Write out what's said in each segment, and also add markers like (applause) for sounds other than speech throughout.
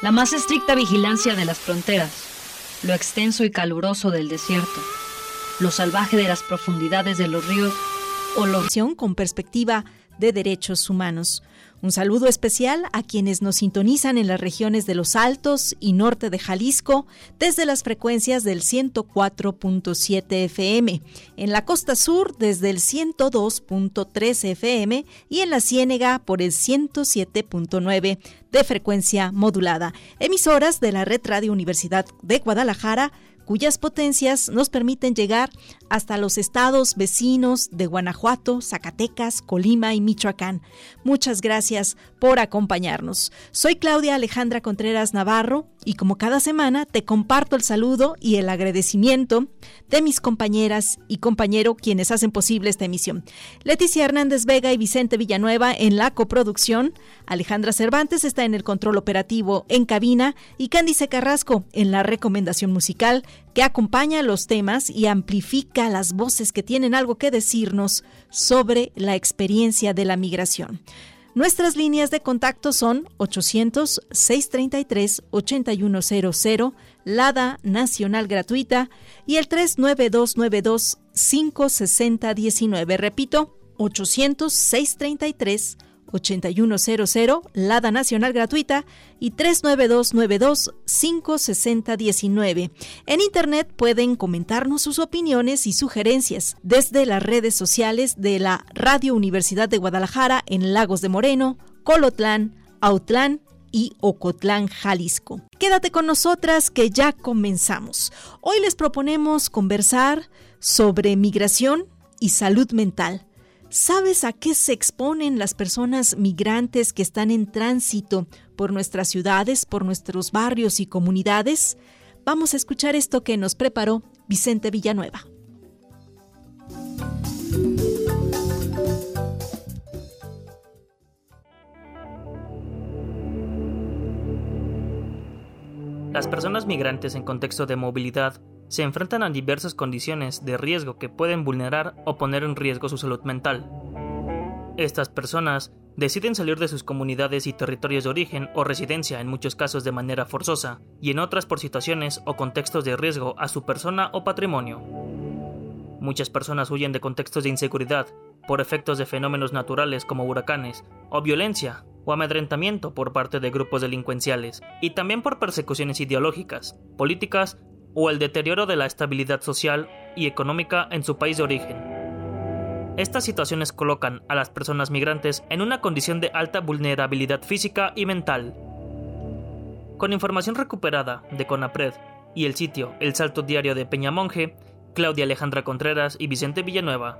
La más estricta vigilancia de las fronteras, lo extenso y caluroso del desierto, lo salvaje de las profundidades de los ríos o la con perspectiva de derechos humanos. Un saludo especial a quienes nos sintonizan en las regiones de los Altos y Norte de Jalisco desde las frecuencias del 104.7 FM, en la costa sur desde el 102.3 FM y en la Ciénega por el 107.9 de frecuencia modulada. Emisoras de la Red Radio Universidad de Guadalajara cuyas potencias nos permiten llegar hasta los estados vecinos de Guanajuato, Zacatecas, Colima y Michoacán. Muchas gracias por acompañarnos. Soy Claudia Alejandra Contreras Navarro y como cada semana te comparto el saludo y el agradecimiento de mis compañeras y compañero quienes hacen posible esta emisión. Leticia Hernández Vega y Vicente Villanueva en la coproducción, Alejandra Cervantes está en el control operativo en cabina y Cándice Carrasco en la recomendación musical que acompaña los temas y amplifica las voces que tienen algo que decirnos sobre la experiencia de la migración. Nuestras líneas de contacto son 800-633-8100, LADA Nacional Gratuita, y el 39292-56019. Repito, 800-633-8100. 8100, Lada Nacional Gratuita y 392-92-560-19. En Internet pueden comentarnos sus opiniones y sugerencias desde las redes sociales de la Radio Universidad de Guadalajara en Lagos de Moreno, Colotlán, Autlán y Ocotlán, Jalisco. Quédate con nosotras que ya comenzamos. Hoy les proponemos conversar sobre migración y salud mental. ¿Sabes a qué se exponen las personas migrantes que están en tránsito por nuestras ciudades, por nuestros barrios y comunidades? Vamos a escuchar esto que nos preparó Vicente Villanueva. Las personas migrantes en contexto de movilidad se enfrentan a diversas condiciones de riesgo que pueden vulnerar o poner en riesgo su salud mental. Estas personas deciden salir de sus comunidades y territorios de origen o residencia en muchos casos de manera forzosa y en otras por situaciones o contextos de riesgo a su persona o patrimonio. Muchas personas huyen de contextos de inseguridad por efectos de fenómenos naturales como huracanes o violencia o amedrentamiento por parte de grupos delincuenciales y también por persecuciones ideológicas, políticas o el deterioro de la estabilidad social y económica en su país de origen. Estas situaciones colocan a las personas migrantes en una condición de alta vulnerabilidad física y mental. Con información recuperada de CONAPRED y el sitio El Salto Diario de Peñamonje, Claudia Alejandra Contreras y Vicente Villanueva.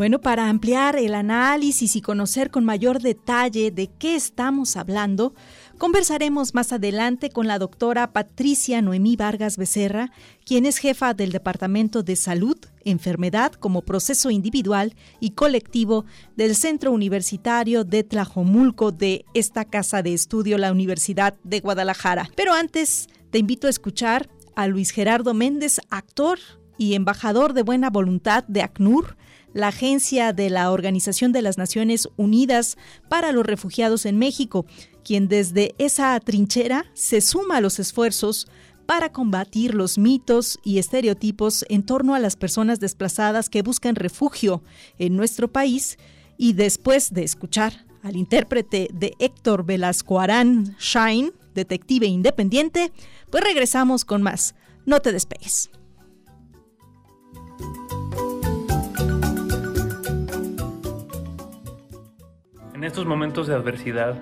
Bueno, para ampliar el análisis y conocer con mayor detalle de qué estamos hablando, conversaremos más adelante con la doctora Patricia Noemí Vargas Becerra, quien es jefa del Departamento de Salud, Enfermedad como Proceso Individual y Colectivo del Centro Universitario de Tlajomulco de esta casa de estudio, la Universidad de Guadalajara. Pero antes, te invito a escuchar a Luis Gerardo Méndez, actor y embajador de buena voluntad de ACNUR, la agencia de la Organización de las Naciones Unidas para los Refugiados en México, quien desde esa trinchera se suma a los esfuerzos para combatir los mitos y estereotipos en torno a las personas desplazadas que buscan refugio en nuestro país y después de escuchar al intérprete de Héctor Velasco Arán Shine, detective independiente, pues regresamos con más. No te despegues. En estos momentos de adversidad,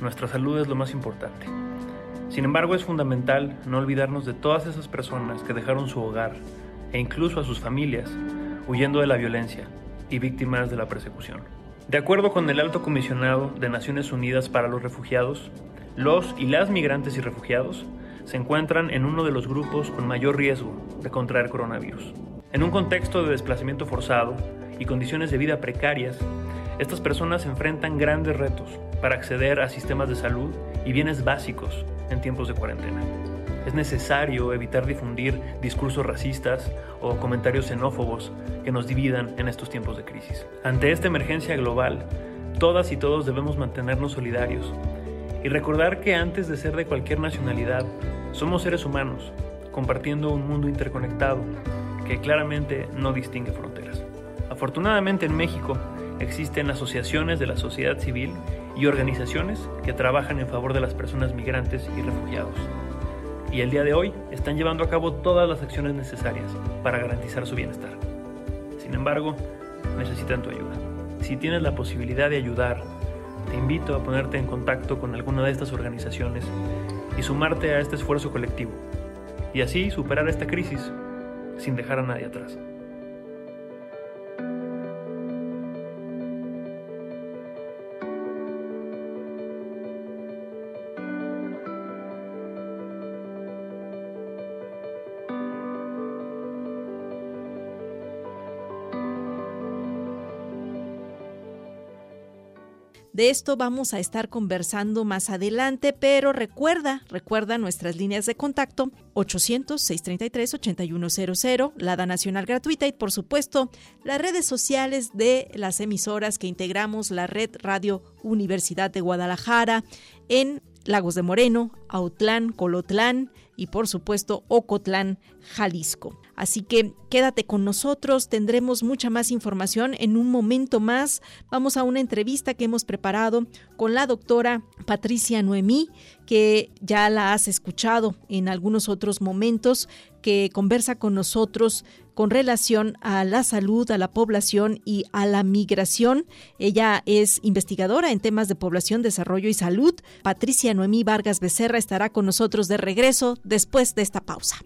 nuestra salud es lo más importante. Sin embargo, es fundamental no olvidarnos de todas esas personas que dejaron su hogar e incluso a sus familias huyendo de la violencia y víctimas de la persecución. De acuerdo con el Alto Comisionado de Naciones Unidas para los Refugiados, los y las migrantes y refugiados se encuentran en uno de los grupos con mayor riesgo de contraer coronavirus. En un contexto de desplazamiento forzado y condiciones de vida precarias, estas personas enfrentan grandes retos para acceder a sistemas de salud y bienes básicos en tiempos de cuarentena. Es necesario evitar difundir discursos racistas o comentarios xenófobos que nos dividan en estos tiempos de crisis. Ante esta emergencia global, todas y todos debemos mantenernos solidarios y recordar que antes de ser de cualquier nacionalidad, somos seres humanos, compartiendo un mundo interconectado que claramente no distingue fronteras. Afortunadamente en México existen asociaciones de la sociedad civil y organizaciones que trabajan en favor de las personas migrantes y refugiados. Y el día de hoy están llevando a cabo todas las acciones necesarias para garantizar su bienestar. Sin embargo, necesitan tu ayuda. Si tienes la posibilidad de ayudar, te invito a ponerte en contacto con alguna de estas organizaciones y sumarte a este esfuerzo colectivo, y así superar esta crisis sin dejar a nadie atrás. De esto vamos a estar conversando más adelante, pero recuerda, recuerda nuestras líneas de contacto 800-633-8100, la da nacional gratuita y por supuesto las redes sociales de las emisoras que integramos la red Radio Universidad de Guadalajara en Lagos de Moreno, Autlán, Colotlán y por supuesto Ocotlán, Jalisco. Así que quédate con nosotros, tendremos mucha más información en un momento más. Vamos a una entrevista que hemos preparado con la doctora Patricia Noemí, que ya la has escuchado en algunos otros momentos, que conversa con nosotros con relación a la salud, a la población y a la migración. Ella es investigadora en temas de población, desarrollo y salud. Patricia Noemí Vargas Becerra estará con nosotros de regreso después de esta pausa.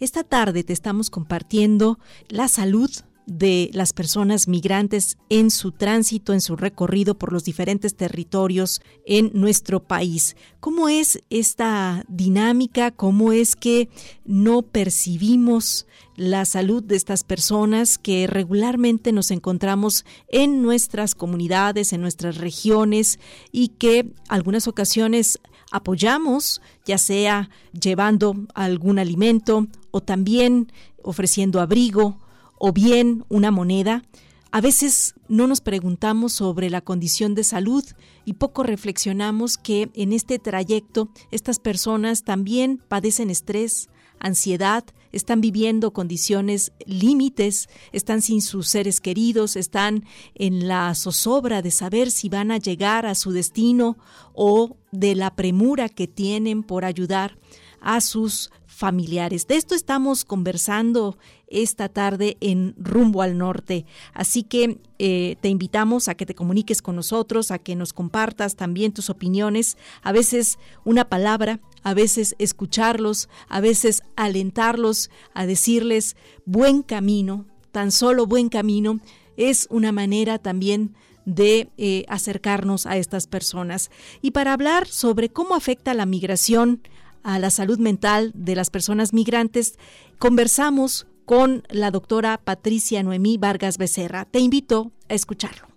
Esta tarde te estamos compartiendo la salud de las personas migrantes en su tránsito, en su recorrido por los diferentes territorios en nuestro país. ¿Cómo es esta dinámica? ¿Cómo es que no percibimos la salud de estas personas que regularmente nos encontramos en nuestras comunidades, en nuestras regiones y que algunas ocasiones apoyamos, ya sea llevando algún alimento o también ofreciendo abrigo o bien una moneda, a veces no nos preguntamos sobre la condición de salud y poco reflexionamos que en este trayecto estas personas también padecen estrés, ansiedad, están viviendo condiciones límites, están sin sus seres queridos, están en la zozobra de saber si van a llegar a su destino o de la premura que tienen por ayudar a sus familiares. De esto estamos conversando esta tarde en Rumbo al Norte. Así que eh, te invitamos a que te comuniques con nosotros, a que nos compartas también tus opiniones. A veces una palabra, a veces escucharlos, a veces alentarlos, a decirles buen camino, tan solo buen camino, es una manera también de eh, acercarnos a estas personas. Y para hablar sobre cómo afecta la migración a la salud mental de las personas migrantes, conversamos con la doctora Patricia Noemí Vargas Becerra. Te invito a escucharlo.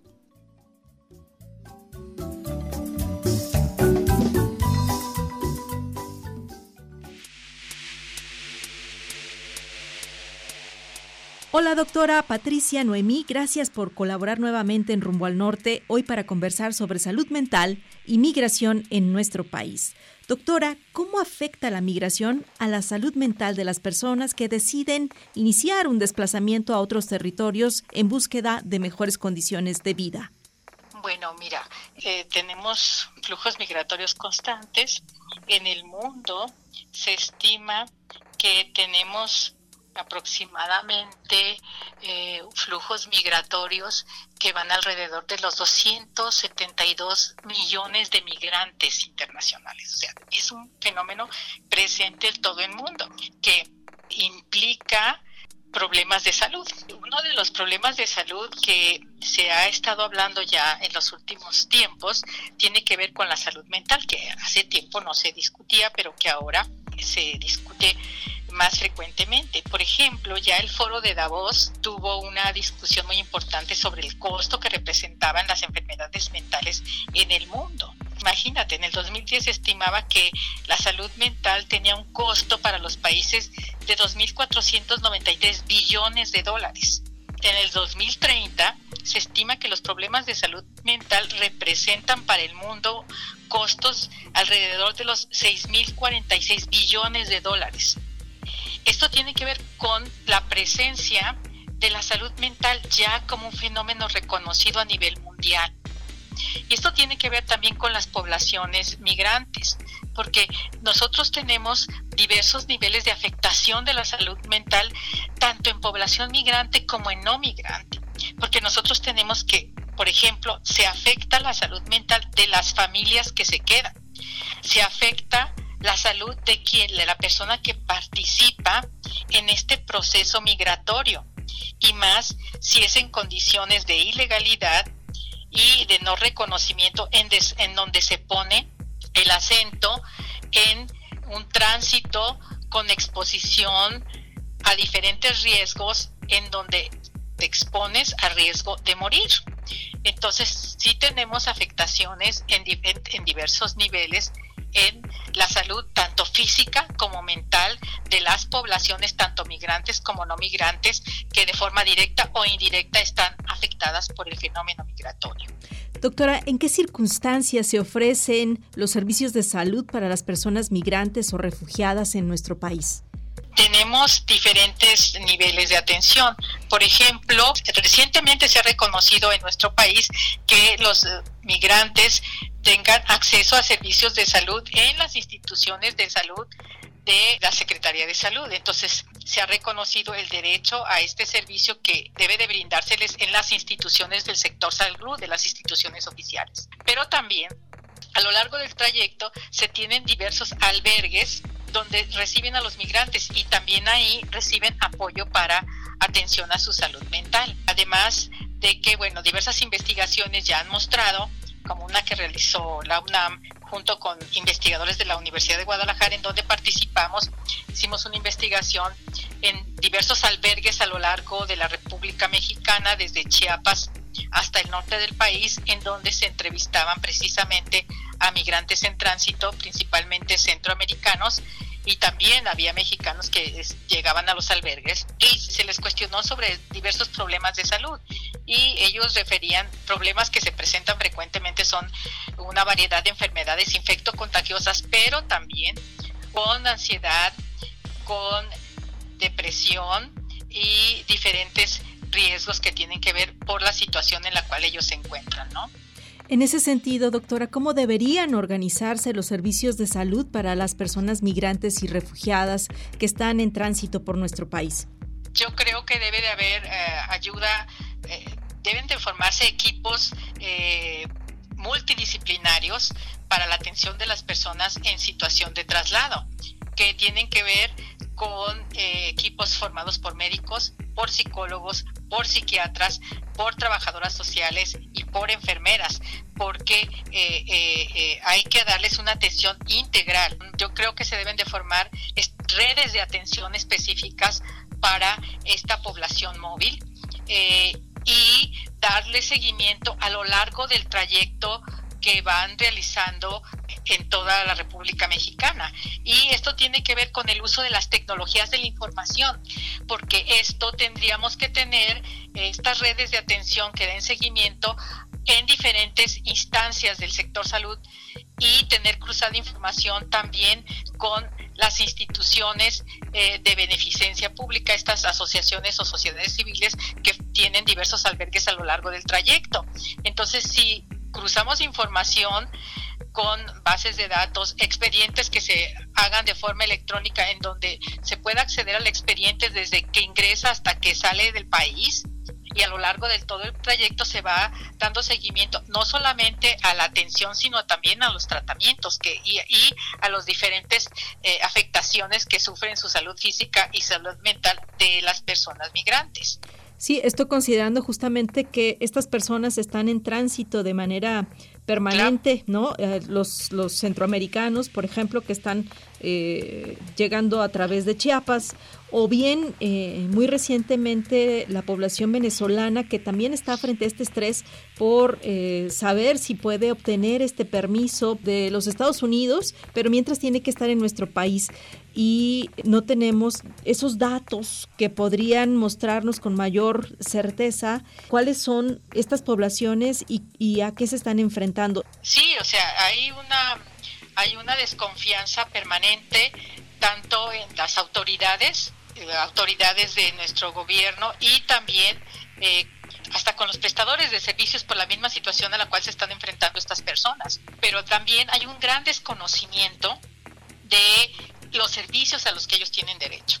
Hola doctora Patricia Noemí, gracias por colaborar nuevamente en Rumbo al Norte, hoy para conversar sobre salud mental y migración en nuestro país. Doctora, ¿cómo afecta la migración a la salud mental de las personas que deciden iniciar un desplazamiento a otros territorios en búsqueda de mejores condiciones de vida? Bueno, mira, eh, tenemos flujos migratorios constantes. En el mundo se estima que tenemos aproximadamente eh, flujos migratorios que van alrededor de los 272 millones de migrantes internacionales. O sea, es un fenómeno presente en todo el mundo que implica problemas de salud. Uno de los problemas de salud que se ha estado hablando ya en los últimos tiempos tiene que ver con la salud mental, que hace tiempo no se discutía, pero que ahora se discute más frecuentemente. Por ejemplo, ya el foro de Davos tuvo una discusión muy importante sobre el costo que representaban las enfermedades mentales en el mundo. Imagínate, en el 2010 se estimaba que la salud mental tenía un costo para los países de 2.493 billones de dólares. En el 2030 se estima que los problemas de salud mental representan para el mundo costos alrededor de los 6.046 billones de dólares. Esto tiene que ver con la presencia de la salud mental ya como un fenómeno reconocido a nivel mundial. Y esto tiene que ver también con las poblaciones migrantes, porque nosotros tenemos diversos niveles de afectación de la salud mental, tanto en población migrante como en no migrante, porque nosotros tenemos que, por ejemplo, se afecta la salud mental de las familias que se quedan, se afecta de quien, de la persona que participa en este proceso migratorio, y más si es en condiciones de ilegalidad y de no reconocimiento en, en donde se pone el acento en un tránsito con exposición a diferentes riesgos en donde te expones a riesgo de morir. Entonces, sí tenemos afectaciones en, en diversos niveles en la salud tanto física como mental de las poblaciones, tanto migrantes como no migrantes, que de forma directa o indirecta están afectadas por el fenómeno migratorio. Doctora, ¿en qué circunstancias se ofrecen los servicios de salud para las personas migrantes o refugiadas en nuestro país? Tenemos diferentes niveles de atención. Por ejemplo, recientemente se ha reconocido en nuestro país que los migrantes tengan acceso a servicios de salud en las instituciones de salud de la Secretaría de Salud. Entonces, se ha reconocido el derecho a este servicio que debe de brindárseles en las instituciones del sector salud, de las instituciones oficiales. Pero también, a lo largo del trayecto, se tienen diversos albergues donde reciben a los migrantes y también ahí reciben apoyo para atención a su salud mental. Además de que, bueno, diversas investigaciones ya han mostrado como una que realizó la UNAM junto con investigadores de la Universidad de Guadalajara, en donde participamos. Hicimos una investigación en diversos albergues a lo largo de la República Mexicana, desde Chiapas hasta el norte del país, en donde se entrevistaban precisamente a migrantes en tránsito, principalmente centroamericanos, y también había mexicanos que llegaban a los albergues y se les cuestionó sobre diversos problemas de salud y ellos referían problemas que se presentan frecuentemente son una variedad de enfermedades infectocontagiosas, pero también con ansiedad, con depresión y diferentes riesgos que tienen que ver por la situación en la cual ellos se encuentran, ¿no? En ese sentido, doctora, ¿cómo deberían organizarse los servicios de salud para las personas migrantes y refugiadas que están en tránsito por nuestro país? Yo creo que debe de haber eh, ayuda, eh, deben de formarse equipos eh, multidisciplinarios para la atención de las personas en situación de traslado, que tienen que ver con equipos formados por médicos, por psicólogos, por psiquiatras, por trabajadoras sociales y por enfermeras, porque eh, eh, eh, hay que darles una atención integral. Yo creo que se deben de formar redes de atención específicas para esta población móvil y darle seguimiento a lo largo del trayecto que van realizando en toda la República Mexicana. Y esto tiene que ver con el uso de las tecnologías de la información, porque esto tendríamos que tener estas redes de atención que den seguimiento en diferentes instancias del sector salud y tener cruzada información también con las instituciones eh, de beneficencia pública, estas asociaciones o sociedades civiles que tienen diversos albergues a lo largo del trayecto. Entonces, si cruzamos información, con bases de datos, expedientes que se hagan de forma electrónica en donde se pueda acceder al expediente desde que ingresa hasta que sale del país y a lo largo de todo el trayecto se va dando seguimiento no solamente a la atención sino también a los tratamientos que y, a las diferentes eh, afectaciones que sufren su salud física y salud mental de las personas migrantes. Sí, esto considerando justamente que estas personas están en tránsito de manera permanente, ¿no? Eh, los, los centroamericanos, por ejemplo, que están eh, llegando a través de Chiapas, o bien eh, muy recientemente la población venezolana que también está frente a este estrés por eh, saber si puede obtener este permiso de los Estados Unidos, pero mientras tiene que estar en nuestro país y no tenemos esos datos que podrían mostrarnos con mayor certeza cuáles son estas poblaciones y, y a qué se están enfrentando. Sí, o sea, hay una hay una desconfianza permanente tanto en las autoridades eh, autoridades de nuestro gobierno y también eh, hasta con los prestadores de servicios por la misma situación a la cual se están enfrentando estas personas. Pero también hay un gran desconocimiento de los servicios a los que ellos tienen derecho.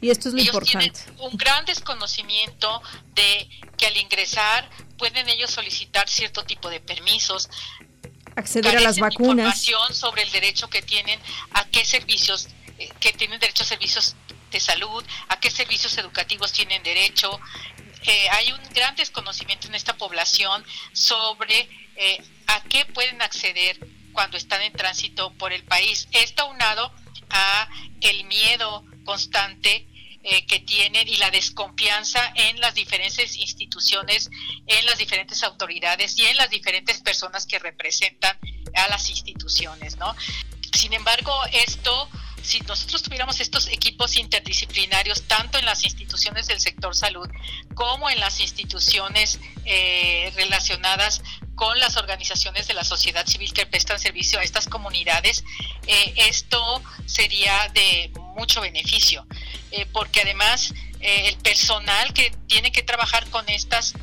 Y esto es lo ellos importante. Tienen un gran desconocimiento de que al ingresar pueden ellos solicitar cierto tipo de permisos, acceder a las vacunas. Información sobre el derecho que tienen a qué servicios, eh, que tienen derecho a servicios de salud, a qué servicios educativos tienen derecho. Eh, hay un gran desconocimiento en esta población sobre eh, a qué pueden acceder cuando están en tránsito por el país. Esto unado a el miedo constante eh, que tienen y la desconfianza en las diferentes instituciones, en las diferentes autoridades y en las diferentes personas que representan a las instituciones, ¿no? Sin embargo, esto si nosotros tuviéramos estos equipos interdisciplinarios, tanto en las instituciones del sector salud como en las instituciones eh, relacionadas con las organizaciones de la sociedad civil que prestan servicio a estas comunidades, eh, esto sería de mucho beneficio, eh, porque además el personal que tiene que trabajar con estas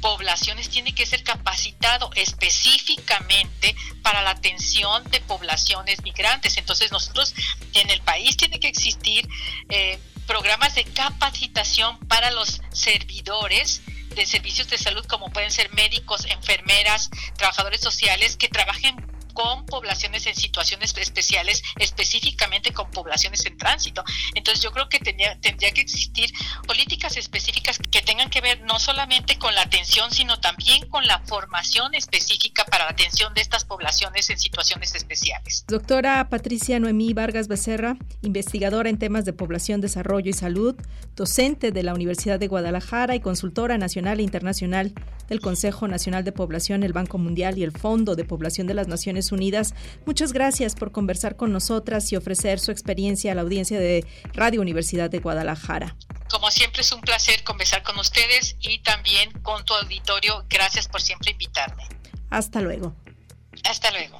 poblaciones tiene que ser capacitado específicamente para la atención de poblaciones migrantes. Entonces nosotros en el país tiene que existir eh, programas de capacitación para los servidores de servicios de salud como pueden ser médicos, enfermeras, trabajadores sociales que trabajen con poblaciones en situaciones especiales, específicamente con poblaciones en tránsito. Entonces yo creo que tendría, tendría que existir políticas específicas que tengan que ver no solamente con la atención, sino también con la formación específica para la atención de estas poblaciones en situaciones especiales. Doctora Patricia Noemí Vargas Becerra, investigadora en temas de población, desarrollo y salud, docente de la Universidad de Guadalajara y consultora nacional e internacional del Consejo Nacional de Población, el Banco Mundial y el Fondo de Población de las Naciones Unidas. Muchas gracias por conversar con nosotras y ofrecer su experiencia a la audiencia de Radio Universidad de Guadalajara. Como siempre es un placer conversar con ustedes y también con tu auditorio. Gracias por siempre invitarme. Hasta luego. Hasta luego.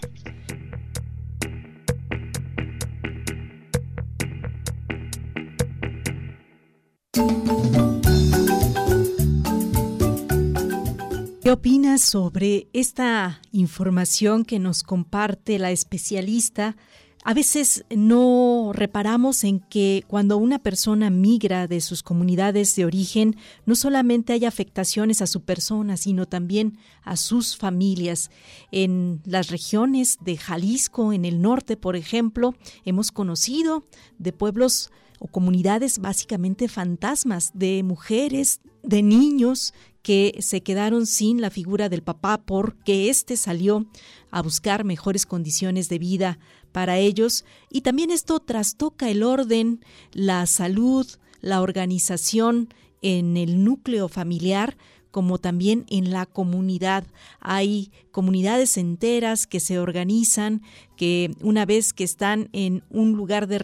¿Qué opinas sobre esta información que nos comparte la especialista? A veces no reparamos en que cuando una persona migra de sus comunidades de origen, no solamente hay afectaciones a su persona, sino también a sus familias. En las regiones de Jalisco, en el norte, por ejemplo, hemos conocido de pueblos o comunidades básicamente fantasmas de mujeres, de niños que se quedaron sin la figura del papá porque éste salió a buscar mejores condiciones de vida para ellos. Y también esto trastoca el orden, la salud, la organización en el núcleo familiar como también en la comunidad. Hay comunidades enteras que se organizan, que una vez que están en un lugar de,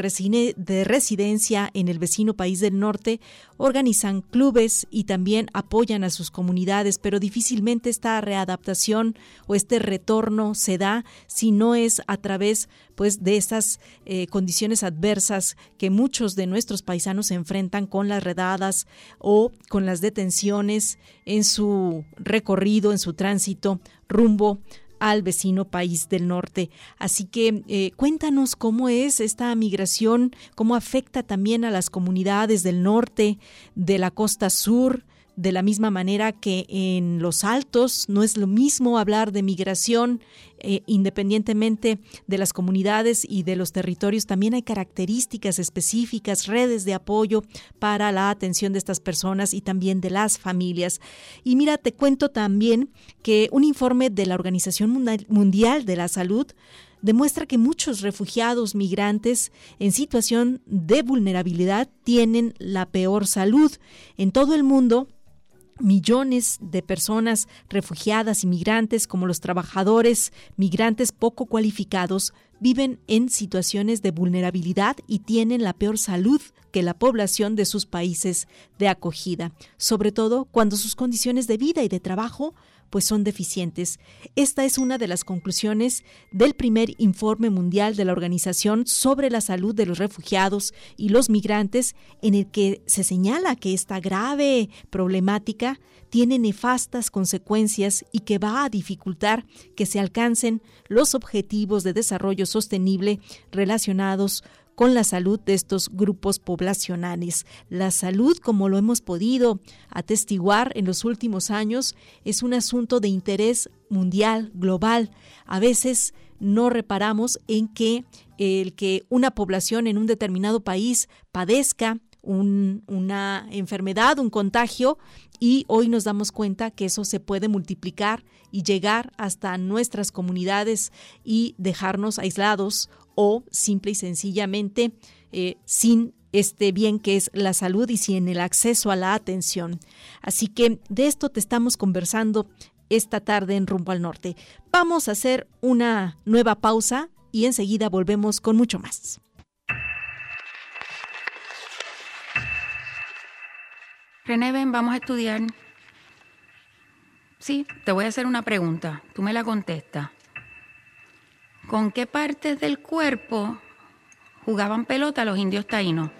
de, residencia en el vecino país del norte, organizan clubes y también apoyan a sus comunidades, pero difícilmente esta readaptación o este retorno se da si no es a través pues de esas eh, condiciones adversas que muchos de nuestros paisanos enfrentan con las redadas o con las detenciones en su recorrido, en su tránsito rumbo al vecino país del norte. Así que eh, cuéntanos cómo es esta migración, cómo afecta también a las comunidades del norte, de la costa sur, de la misma manera que en los altos no es lo mismo hablar de migración eh, independientemente de las comunidades y de los territorios, también hay características específicas, redes de apoyo para la atención de estas personas y también de las familias. Y mira, te cuento también que un informe de la Organización Mundial de la Salud demuestra que muchos refugiados migrantes en situación de vulnerabilidad tienen la peor salud. En todo el mundo, millones de personas refugiadas y migrantes, como los trabajadores migrantes poco cualificados, viven en situaciones de vulnerabilidad y tienen la peor salud que la población de sus países de acogida, sobre todo cuando sus condiciones de vida y de trabajo pues son deficientes. Esta es una de las conclusiones del primer informe mundial de la Organización sobre la Salud de los Refugiados y los Migrantes, en el que se señala que esta grave problemática tiene nefastas consecuencias y que va a dificultar que se alcancen los objetivos de desarrollo sostenible relacionados con la salud de estos grupos poblacionales. La salud, como lo hemos podido atestiguar en los últimos años, es un asunto de interés mundial, global. A veces no reparamos en que el que una población en un determinado país padezca una enfermedad, un contagio, y hoy nos damos cuenta que eso se puede multiplicar y llegar hasta nuestras comunidades y dejarnos aislados o simple y sencillamente eh, sin este bien que es la salud y sin el acceso a la atención. Así que de esto te estamos conversando esta tarde en Rumbo al Norte. Vamos a hacer una nueva pausa y enseguida volvemos con mucho más. René, ven, vamos a estudiar. Sí, te voy a hacer una pregunta. Tú me la contestas. ¿Con qué partes del cuerpo jugaban pelota los indios taínos?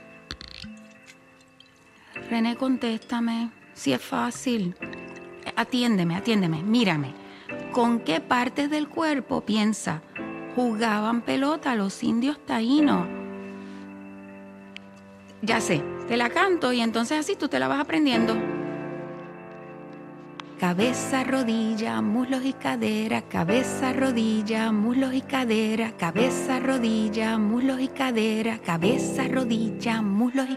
René, contéstame. Si es fácil. Atiéndeme, atiéndeme, mírame. ¿Con qué partes del cuerpo piensa jugaban pelota los indios taínos? Ya sé, te la canto y entonces así tú te la vas aprendiendo. Cabeza, rodilla, muslos y cadera, cabeza, rodilla, muslos y cadera, cabeza, rodilla, muslos y cadera, cabeza, rodilla, muslos y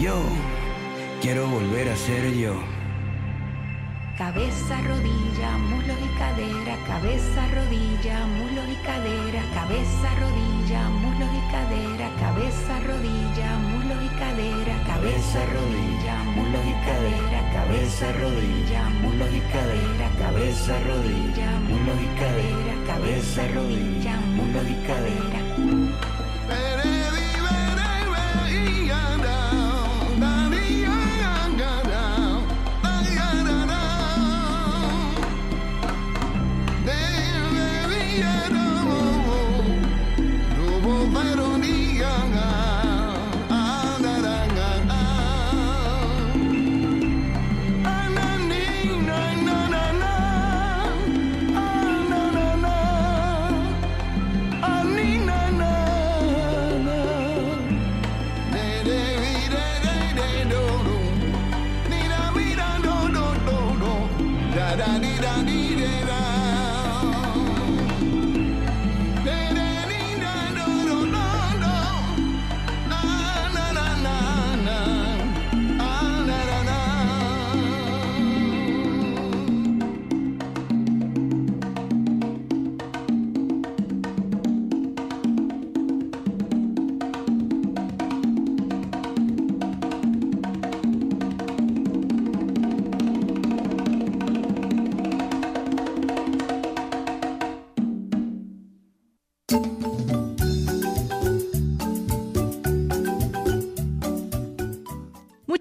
Yo quiero volver a ser yo. Cabeza, rodilla, muslos y cadera, cabeza, rodilla, muslos y cadera, cabeza, rodilla, muslos y cadera, cabeza, rodilla, muslos y cadera, cabeza, rodilla, muslos y cadera, cabeza, rodilla, muslos y cadera, cabeza, rodilla, muslos y cadera, cabeza, rodilla, muslos y cadera.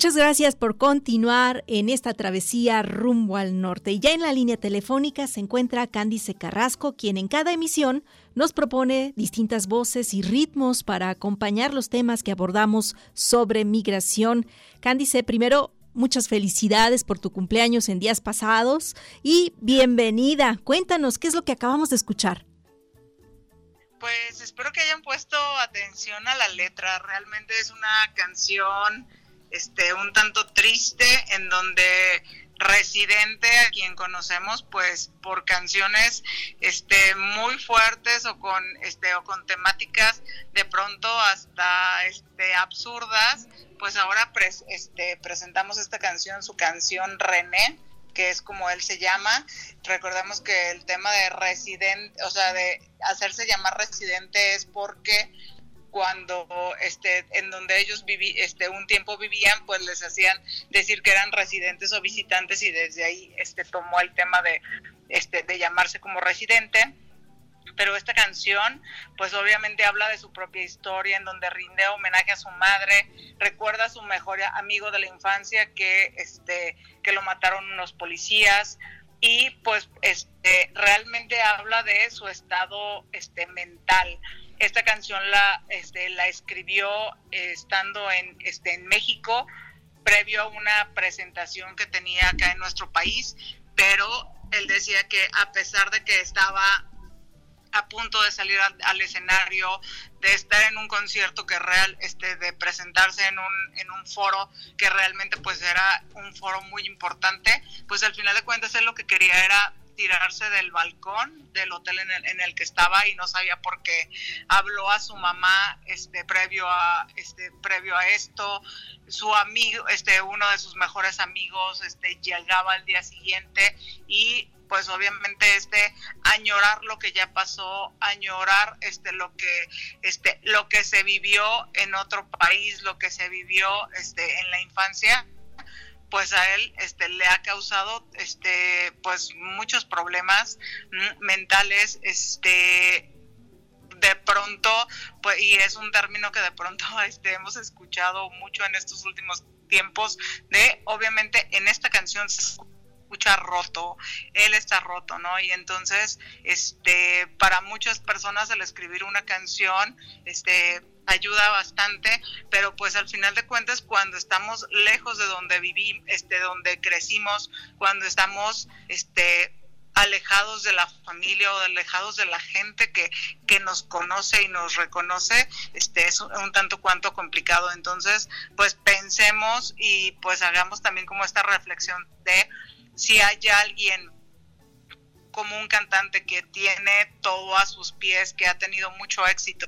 Muchas gracias por continuar en esta travesía rumbo al norte. Y ya en la línea telefónica se encuentra Cándice Carrasco, quien en cada emisión nos propone distintas voces y ritmos para acompañar los temas que abordamos sobre migración. Cándice, primero, muchas felicidades por tu cumpleaños en días pasados y bienvenida. Cuéntanos, ¿qué es lo que acabamos de escuchar? Pues espero que hayan puesto atención a la letra. Realmente es una canción este, un tanto triste, en donde residente a quien conocemos pues por canciones este muy fuertes o con este o con temáticas de pronto hasta este absurdas pues ahora este presentamos esta canción su canción René que es como él se llama. Recordemos que el tema de residente o sea de hacerse llamar residente es porque cuando este en donde ellos viví este un tiempo vivían pues les hacían decir que eran residentes o visitantes y desde ahí este tomó el tema de este de llamarse como residente. Pero esta canción pues obviamente habla de su propia historia en donde rinde homenaje a su madre recuerda a su mejor amigo de la infancia que este que lo mataron unos policías. Y pues este realmente habla de su estado este mental esta canción la, este, la escribió eh, estando en, este, en México, previo a una presentación que tenía acá en nuestro país, pero él decía que a pesar de que estaba a punto de salir al, escenario, de estar en un concierto que real, este, de presentarse en un, en un foro que realmente pues era un foro muy importante, pues al final de cuentas él lo que quería era tirarse del balcón del hotel en el, en el que estaba y no sabía por qué habló a su mamá este previo a este previo a esto. Su amigo este uno de sus mejores amigos este llegaba al día siguiente y pues obviamente este añorar lo que ya pasó, añorar este lo que este lo que se vivió en otro país, lo que se vivió este en la infancia pues a él este le ha causado este pues muchos problemas mm, mentales este de pronto pues y es un término que de pronto (laughs) este hemos escuchado mucho en estos últimos tiempos de obviamente en esta canción se escucha roto, él está roto, ¿no? Y entonces, este, para muchas personas al escribir una canción, este, ayuda bastante, pero pues al final de cuentas cuando estamos lejos de donde vivimos, este, donde crecimos, cuando estamos, este, alejados de la familia o alejados de la gente que, que nos conoce y nos reconoce, este es un, tanto cuanto complicado. Entonces, pues pensemos y pues hagamos también como esta reflexión de si hay alguien como un cantante que tiene todo a sus pies, que ha tenido mucho éxito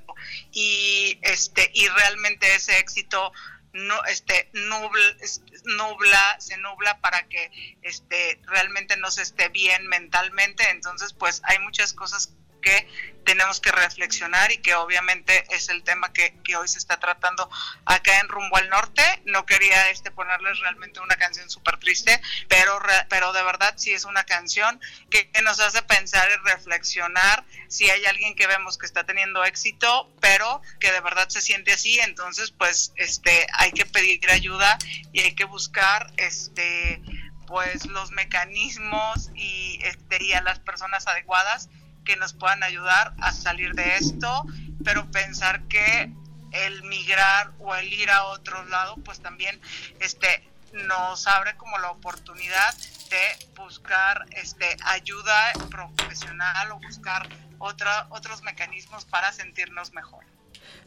y este y realmente ese éxito no este nubla, se nubla para que este realmente no se esté bien mentalmente. Entonces pues hay muchas cosas que tenemos que reflexionar y que obviamente es el tema que, hoy se está tratando acá en Rumbo al Norte. No quería este ponerles realmente una canción súper triste, pero, pero de verdad sí es una canción que, nos hace pensar y reflexionar si hay alguien que vemos que está teniendo éxito, pero que de verdad se siente así, entonces pues este hay que pedir ayuda y hay que buscar este pues los mecanismos y este y a las personas adecuadas que nos puedan ayudar a salir de esto, pero pensar que el migrar o el ir a otro lado, pues también este nos abre como la oportunidad de buscar este ayuda profesional o buscar otra, otros mecanismos para sentirnos mejor.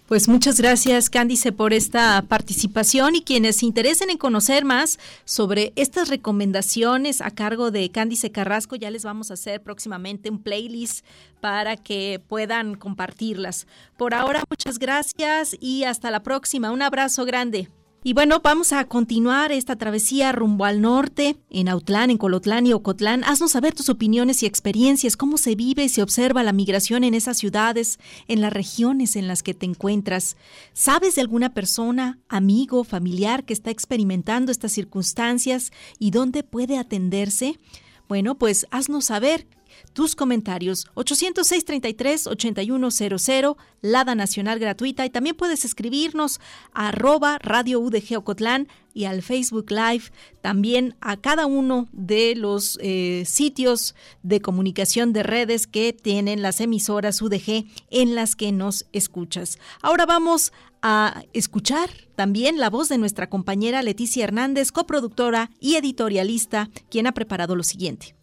Pues muchas gracias, Cándice, por esta participación y quienes se interesen en conocer más sobre estas recomendaciones a cargo de Cándice Carrasco, ya les vamos a hacer próximamente un playlist para que puedan compartirlas. Por ahora, muchas gracias y hasta la próxima. Un abrazo grande. Y bueno, vamos a continuar esta travesía rumbo al norte, en Autlán, en Colotlán y Ocotlán. Haznos saber tus opiniones y experiencias, cómo se vive y se observa la migración en esas ciudades, en las regiones en las que te encuentras. ¿Sabes de alguna persona, amigo, familiar que está experimentando estas circunstancias y dónde puede atenderse? Bueno, pues haznos saber tus comentarios 806-33-8100, Lada Nacional Gratuita y también puedes escribirnos a arroba Radio UDG Ocotlán y al Facebook Live, también a cada uno de los eh, sitios de comunicación de redes que tienen las emisoras UDG en las que nos escuchas. Ahora vamos a escuchar también la voz de nuestra compañera Leticia Hernández, coproductora y editorialista, quien ha preparado lo siguiente.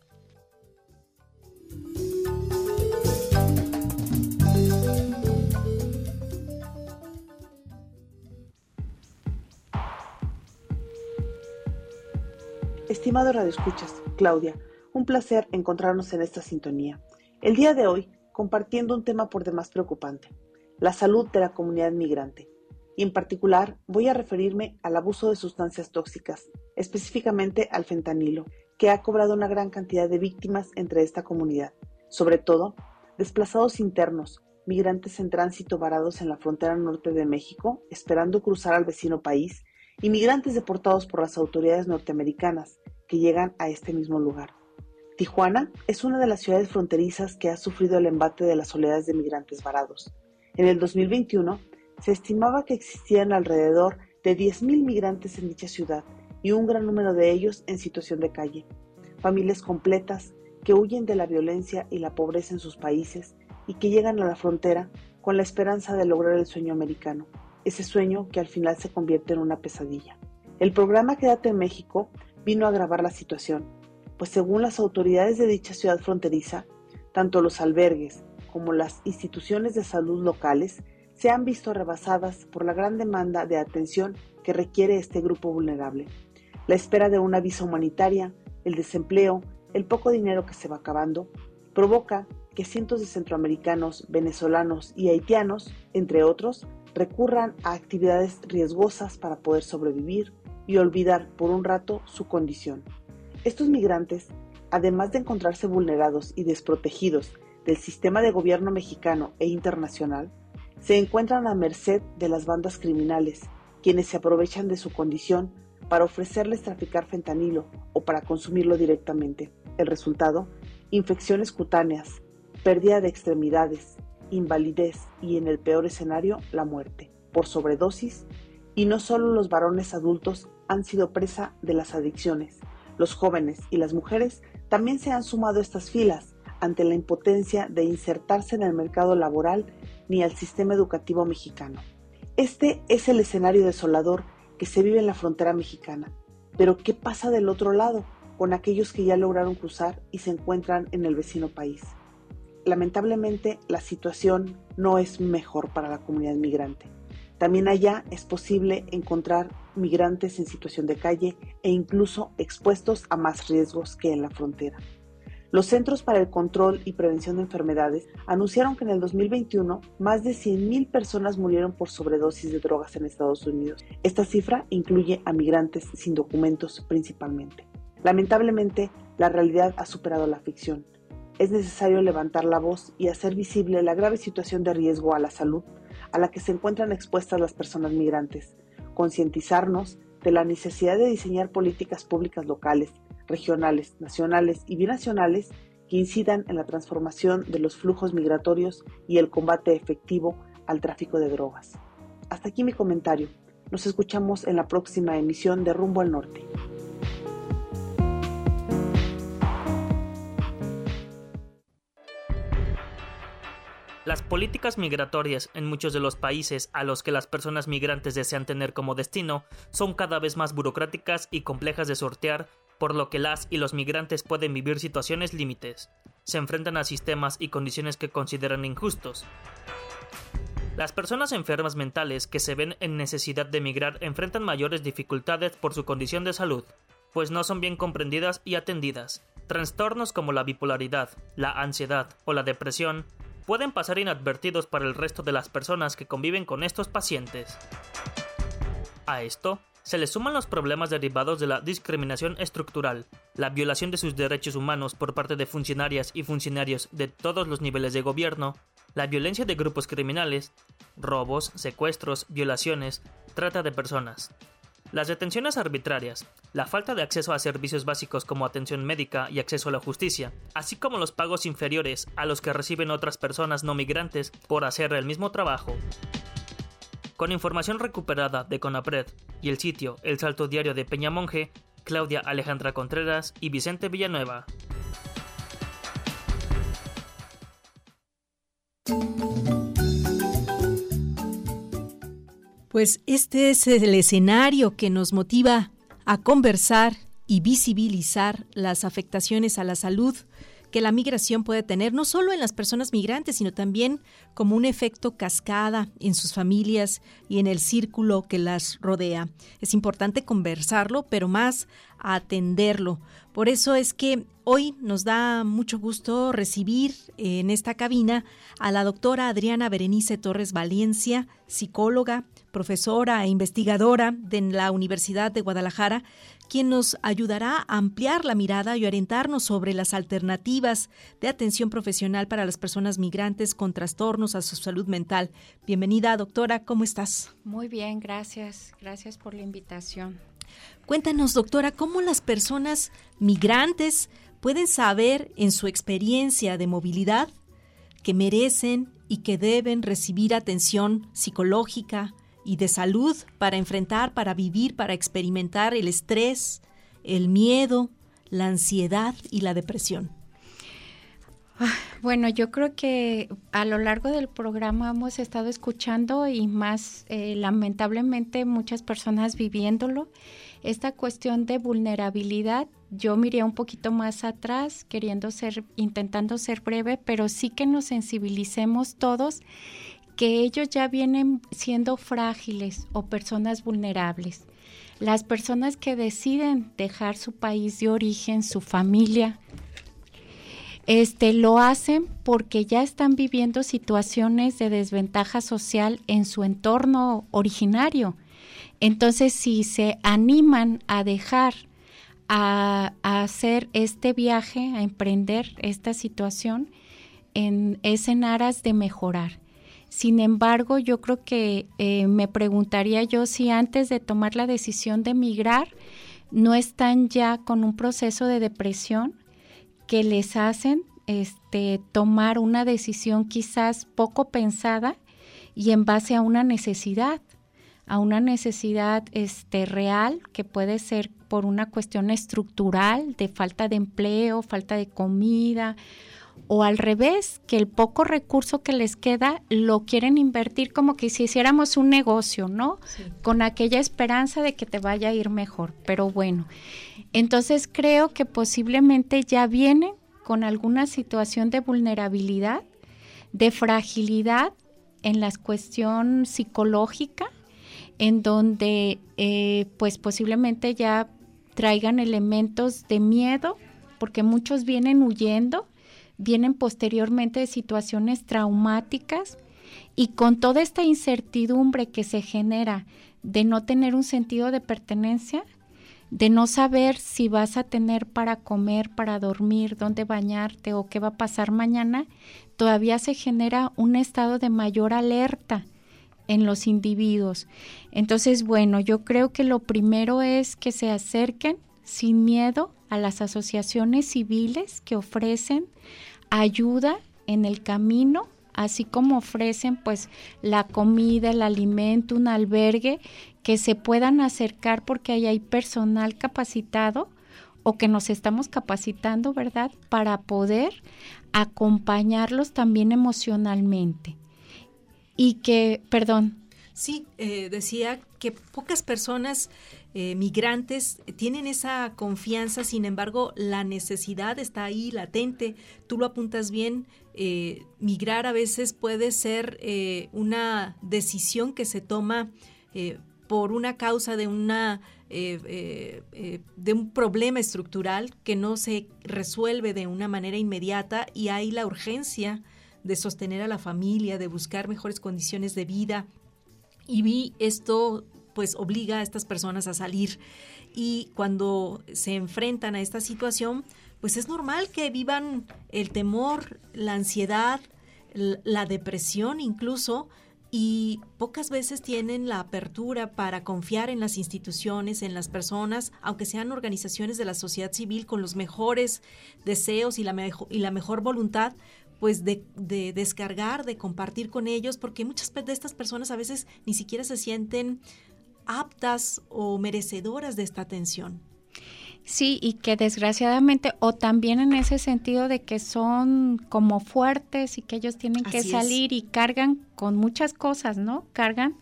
Estimado Radio Escuchas, Claudia, un placer encontrarnos en esta sintonía. El día de hoy, compartiendo un tema por demás preocupante, la salud de la comunidad migrante. Y en particular, voy a referirme al abuso de sustancias tóxicas, específicamente al fentanilo, que ha cobrado una gran cantidad de víctimas entre esta comunidad, sobre todo desplazados internos, migrantes en tránsito varados en la frontera norte de México, esperando cruzar al vecino país, y migrantes deportados por las autoridades norteamericanas que llegan a este mismo lugar. Tijuana es una de las ciudades fronterizas que ha sufrido el embate de las oleadas de migrantes varados. En el 2021 se estimaba que existían alrededor de 10.000 migrantes en dicha ciudad y un gran número de ellos en situación de calle. Familias completas que huyen de la violencia y la pobreza en sus países y que llegan a la frontera con la esperanza de lograr el sueño americano, ese sueño que al final se convierte en una pesadilla. El programa Quédate en México vino a agravar la situación, pues según las autoridades de dicha ciudad fronteriza, tanto los albergues como las instituciones de salud locales se han visto rebasadas por la gran demanda de atención que requiere este grupo vulnerable. La espera de una visa humanitaria, el desempleo, el poco dinero que se va acabando, provoca que cientos de centroamericanos, venezolanos y haitianos, entre otros, recurran a actividades riesgosas para poder sobrevivir y olvidar por un rato su condición. Estos migrantes, además de encontrarse vulnerados y desprotegidos del sistema de gobierno mexicano e internacional, se encuentran a merced de las bandas criminales, quienes se aprovechan de su condición para ofrecerles traficar fentanilo o para consumirlo directamente. El resultado, infecciones cutáneas, pérdida de extremidades, invalidez y, en el peor escenario, la muerte, por sobredosis, y no solo los varones adultos han sido presa de las adicciones, los jóvenes y las mujeres también se han sumado a estas filas ante la impotencia de insertarse en el mercado laboral ni al sistema educativo mexicano. Este es el escenario desolador que se vive en la frontera mexicana. Pero ¿qué pasa del otro lado con aquellos que ya lograron cruzar y se encuentran en el vecino país? lamentablemente la situación no es mejor para la comunidad migrante. También allá es posible encontrar migrantes en situación de calle e incluso expuestos a más riesgos que en la frontera. Los Centros para el Control y Prevención de Enfermedades anunciaron que en el 2021 más de 100.000 personas murieron por sobredosis de drogas en Estados Unidos. Esta cifra incluye a migrantes sin documentos principalmente. Lamentablemente, la realidad ha superado la ficción es necesario levantar la voz y hacer visible la grave situación de riesgo a la salud a la que se encuentran expuestas las personas migrantes, concientizarnos de la necesidad de diseñar políticas públicas locales, regionales, nacionales y binacionales que incidan en la transformación de los flujos migratorios y el combate efectivo al tráfico de drogas. Hasta aquí mi comentario. Nos escuchamos en la próxima emisión de Rumbo al Norte. Las políticas migratorias en muchos de los países a los que las personas migrantes desean tener como destino son cada vez más burocráticas y complejas de sortear, por lo que las y los migrantes pueden vivir situaciones límites. Se enfrentan a sistemas y condiciones que consideran injustos. Las personas enfermas mentales que se ven en necesidad de emigrar enfrentan mayores dificultades por su condición de salud, pues no son bien comprendidas y atendidas. Trastornos como la bipolaridad, la ansiedad o la depresión pueden pasar inadvertidos para el resto de las personas que conviven con estos pacientes. A esto se le suman los problemas derivados de la discriminación estructural, la violación de sus derechos humanos por parte de funcionarias y funcionarios de todos los niveles de gobierno, la violencia de grupos criminales, robos, secuestros, violaciones, trata de personas, las detenciones arbitrarias, la falta de acceso a servicios básicos como atención médica y acceso a la justicia, así como los pagos inferiores a los que reciben otras personas no migrantes por hacer el mismo trabajo. Con información recuperada de Conapred y el sitio El Salto Diario de Peñamonje, Claudia Alejandra Contreras y Vicente Villanueva. Pues este es el escenario que nos motiva a conversar y visibilizar las afectaciones a la salud que la migración puede tener no solo en las personas migrantes, sino también como un efecto cascada en sus familias y en el círculo que las rodea. Es importante conversarlo, pero más atenderlo. Por eso es que hoy nos da mucho gusto recibir en esta cabina a la doctora Adriana Berenice Torres Valencia, psicóloga, profesora e investigadora de la Universidad de Guadalajara, quien nos ayudará a ampliar la mirada y orientarnos sobre las alternativas de atención profesional para las personas migrantes con trastornos a su salud mental. Bienvenida, doctora, ¿cómo estás? Muy bien, gracias. Gracias por la invitación. Cuéntanos, doctora, cómo las personas migrantes pueden saber en su experiencia de movilidad que merecen y que deben recibir atención psicológica, y de salud para enfrentar, para vivir, para experimentar el estrés, el miedo, la ansiedad y la depresión? Ah, bueno, yo creo que a lo largo del programa hemos estado escuchando y más eh, lamentablemente muchas personas viviéndolo. Esta cuestión de vulnerabilidad, yo miré un poquito más atrás, queriendo ser, intentando ser breve, pero sí que nos sensibilicemos todos que ellos ya vienen siendo frágiles o personas vulnerables. Las personas que deciden dejar su país de origen, su familia, este lo hacen porque ya están viviendo situaciones de desventaja social en su entorno originario. Entonces, si se animan a dejar a, hacer este viaje, a emprender esta situación, en, es en aras de mejorar. Sin embargo, yo creo que eh, me preguntaría yo si antes de tomar la decisión de migrar, no están ya con un proceso de depresión que les hacen este, tomar una decisión quizás poco pensada y en base a una necesidad, a una necesidad este, real que puede ser por una cuestión estructural de falta de empleo, falta de comida o al revés, que el poco recurso que les queda lo quieren invertir como que si hiciéramos un negocio, ¿no? Con aquella esperanza de que te vaya a ir mejor. Pero bueno, entonces creo que posiblemente ya vienen con alguna situación de vulnerabilidad, de fragilidad en la cuestión psicológica, en donde eh, pues posiblemente ya traigan elementos de miedo, porque muchos vienen huyendo vienen posteriormente de situaciones traumáticas y con toda esta incertidumbre que se genera de no tener un sentido de pertenencia, de no saber si vas a tener para comer, para dormir, dónde bañarte o qué va a pasar mañana, todavía se genera un estado de mayor alerta en los individuos. Entonces, bueno, yo creo que lo primero es que se acerquen sin miedo a las asociaciones civiles que ofrecen ayuda en el camino, así como ofrecen pues la comida, el alimento, un albergue, que se puedan acercar porque ahí hay personal capacitado o que nos estamos capacitando, ¿verdad? Para poder acompañarlos también emocionalmente. Y que, perdón. Sí, eh, decía que pocas personas eh, migrantes tienen esa confianza, sin embargo, la necesidad está ahí latente. Tú lo apuntas bien, eh, migrar a veces puede ser eh, una decisión que se toma por una causa de una de un problema estructural que no se resuelve de una manera inmediata y hay la urgencia de sostener a la familia, de buscar mejores condiciones de vida. Y vi esto pues obliga a estas personas a salir. Y cuando se enfrentan a esta situación, pues es normal que vivan el temor, la ansiedad, la depresión incluso, y pocas veces tienen la apertura para confiar en las instituciones, en las personas, aunque sean organizaciones de la sociedad civil con los mejores deseos y la, y la mejor voluntad, pues de, de, descargar, de compartir con ellos, porque muchas de estas personas a veces ni siquiera se sienten aptas o merecedoras de esta atención. Sí, y que desgraciadamente, o también en ese sentido de que son como fuertes y que ellos tienen que salir y cargan con muchas cosas, ¿no? Cargan,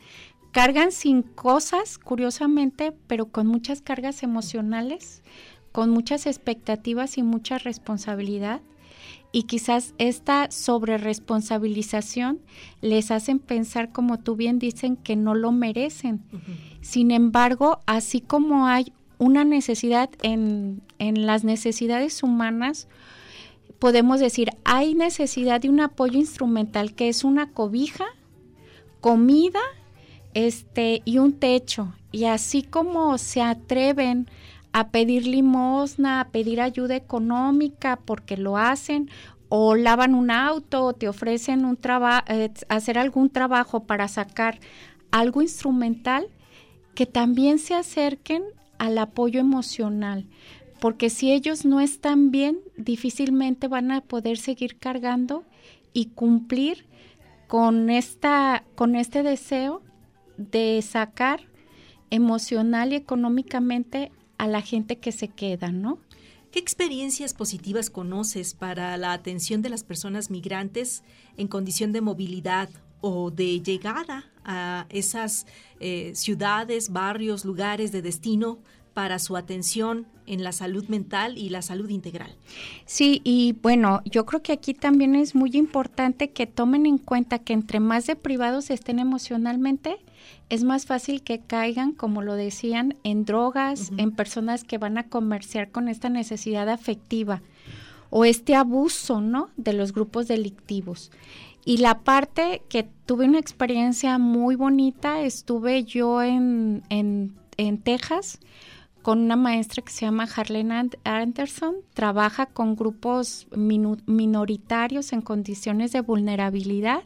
cargan sin cosas, curiosamente, pero con muchas cargas emocionales, con muchas expectativas y mucha responsabilidad. Y quizás esta sobreresponsabilización les hacen pensar, como tú bien dicen, que no lo merecen. Sin embargo, así como hay una necesidad en, en las necesidades humanas, podemos decir, hay necesidad de un apoyo instrumental que es una cobija, comida, este y un techo. Y así como se atreven a pedir limosna, a pedir ayuda económica porque lo hacen, o lavan un auto, o te ofrecen un trabajo, eh, hacer algún trabajo para sacar algo instrumental, que también se acerquen al apoyo emocional, porque si ellos no están bien, difícilmente van a poder seguir cargando y cumplir con esta con este deseo de sacar emocional y económicamente a la gente que se queda, ¿no? ¿Qué experiencias positivas conoces para la atención de las personas migrantes en condición de movilidad o de llegada a esas eh, ciudades, barrios, lugares de destino para su atención en la salud mental y la salud integral. Sí, y bueno, yo creo que aquí también es muy importante que tomen en cuenta que entre más deprivados estén emocionalmente, es más fácil que caigan, como lo decían, en drogas, en personas que van a comerciar con esta necesidad afectiva o este abuso, ¿no? De los grupos delictivos. Y la parte que tuve una experiencia muy bonita, estuve yo en, en, en Texas con una maestra que se llama Harlene Anderson, trabaja con grupos minoritarios en condiciones de vulnerabilidad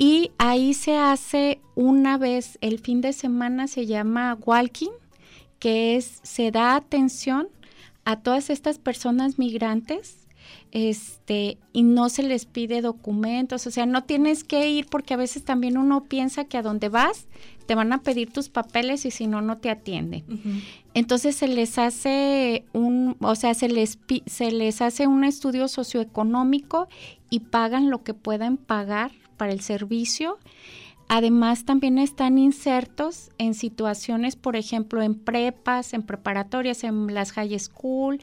y ahí se hace una vez, el fin de semana se llama walking, que es, se da atención a todas estas personas migrantes este y no se les pide documentos, o sea, no tienes que ir porque a veces también uno piensa que a donde vas te van a pedir tus papeles y si no no te atienden. Entonces se les hace un, o sea, se les se les hace un estudio socioeconómico y pagan lo que puedan pagar para el servicio. Además, también están insertos en situaciones, por ejemplo, en prepas, en preparatorias, en las high school,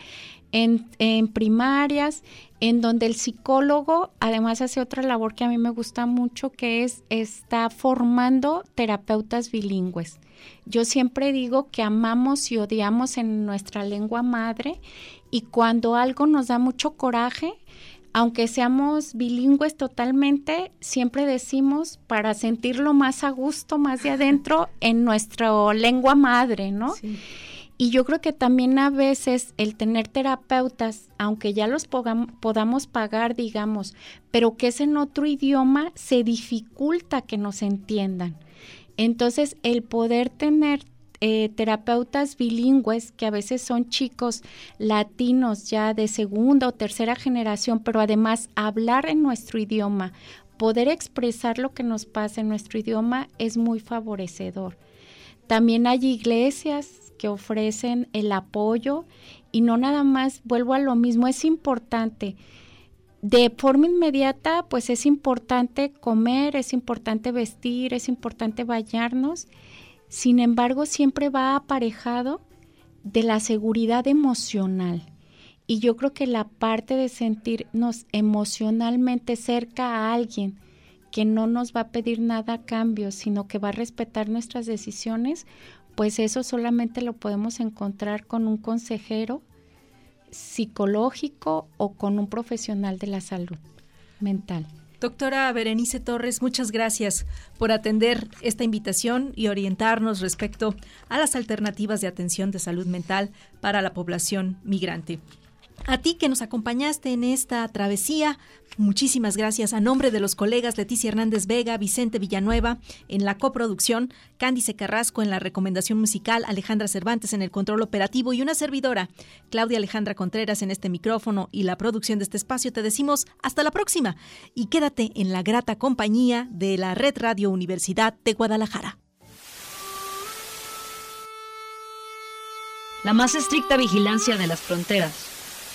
en, primarias, en donde el psicólogo además hace otra labor que a mí me gusta mucho, que es está formando terapeutas bilingües. Yo siempre digo que amamos y odiamos en nuestra lengua madre y cuando algo nos da mucho coraje, aunque seamos bilingües totalmente, siempre decimos para sentirlo más a gusto, más de adentro, (laughs) en nuestra lengua madre, ¿no? Y yo creo que también a veces el tener terapeutas, aunque ya los podamos pagar, digamos, pero que es en otro idioma, se dificulta que nos entiendan. Entonces, el poder tener eh, terapeutas bilingües, que a veces son chicos latinos ya de segunda o tercera generación, pero además hablar en nuestro idioma, poder expresar lo que nos pasa en nuestro idioma es muy favorecedor. También hay iglesias que ofrecen el apoyo y no nada más, vuelvo a lo mismo, es importante. De forma inmediata, pues es importante comer, es importante vestir, es importante bañarnos sin embargo, siempre va aparejado de la seguridad emocional. Y yo creo que la parte de sentirnos emocionalmente cerca a alguien que no nos va a pedir nada a cambio, sino que va a respetar nuestras decisiones, pues eso solamente lo podemos encontrar con un consejero psicológico o con un profesional de la salud mental. Doctora Berenice Torres, muchas gracias por atender esta invitación y orientarnos respecto a las alternativas de atención de salud mental para la población migrante. A ti que nos acompañaste en esta travesía, muchísimas gracias a nombre de los colegas Leticia Hernández Vega, Vicente Villanueva en la coproducción, Cándice Carrasco en la recomendación musical, Alejandra Cervantes en el control operativo y una servidora, Claudia Alejandra Contreras en este micrófono y la producción de este espacio. Te decimos hasta la próxima y quédate en la grata compañía de la Red Radio Universidad de Guadalajara. La más estricta vigilancia de las fronteras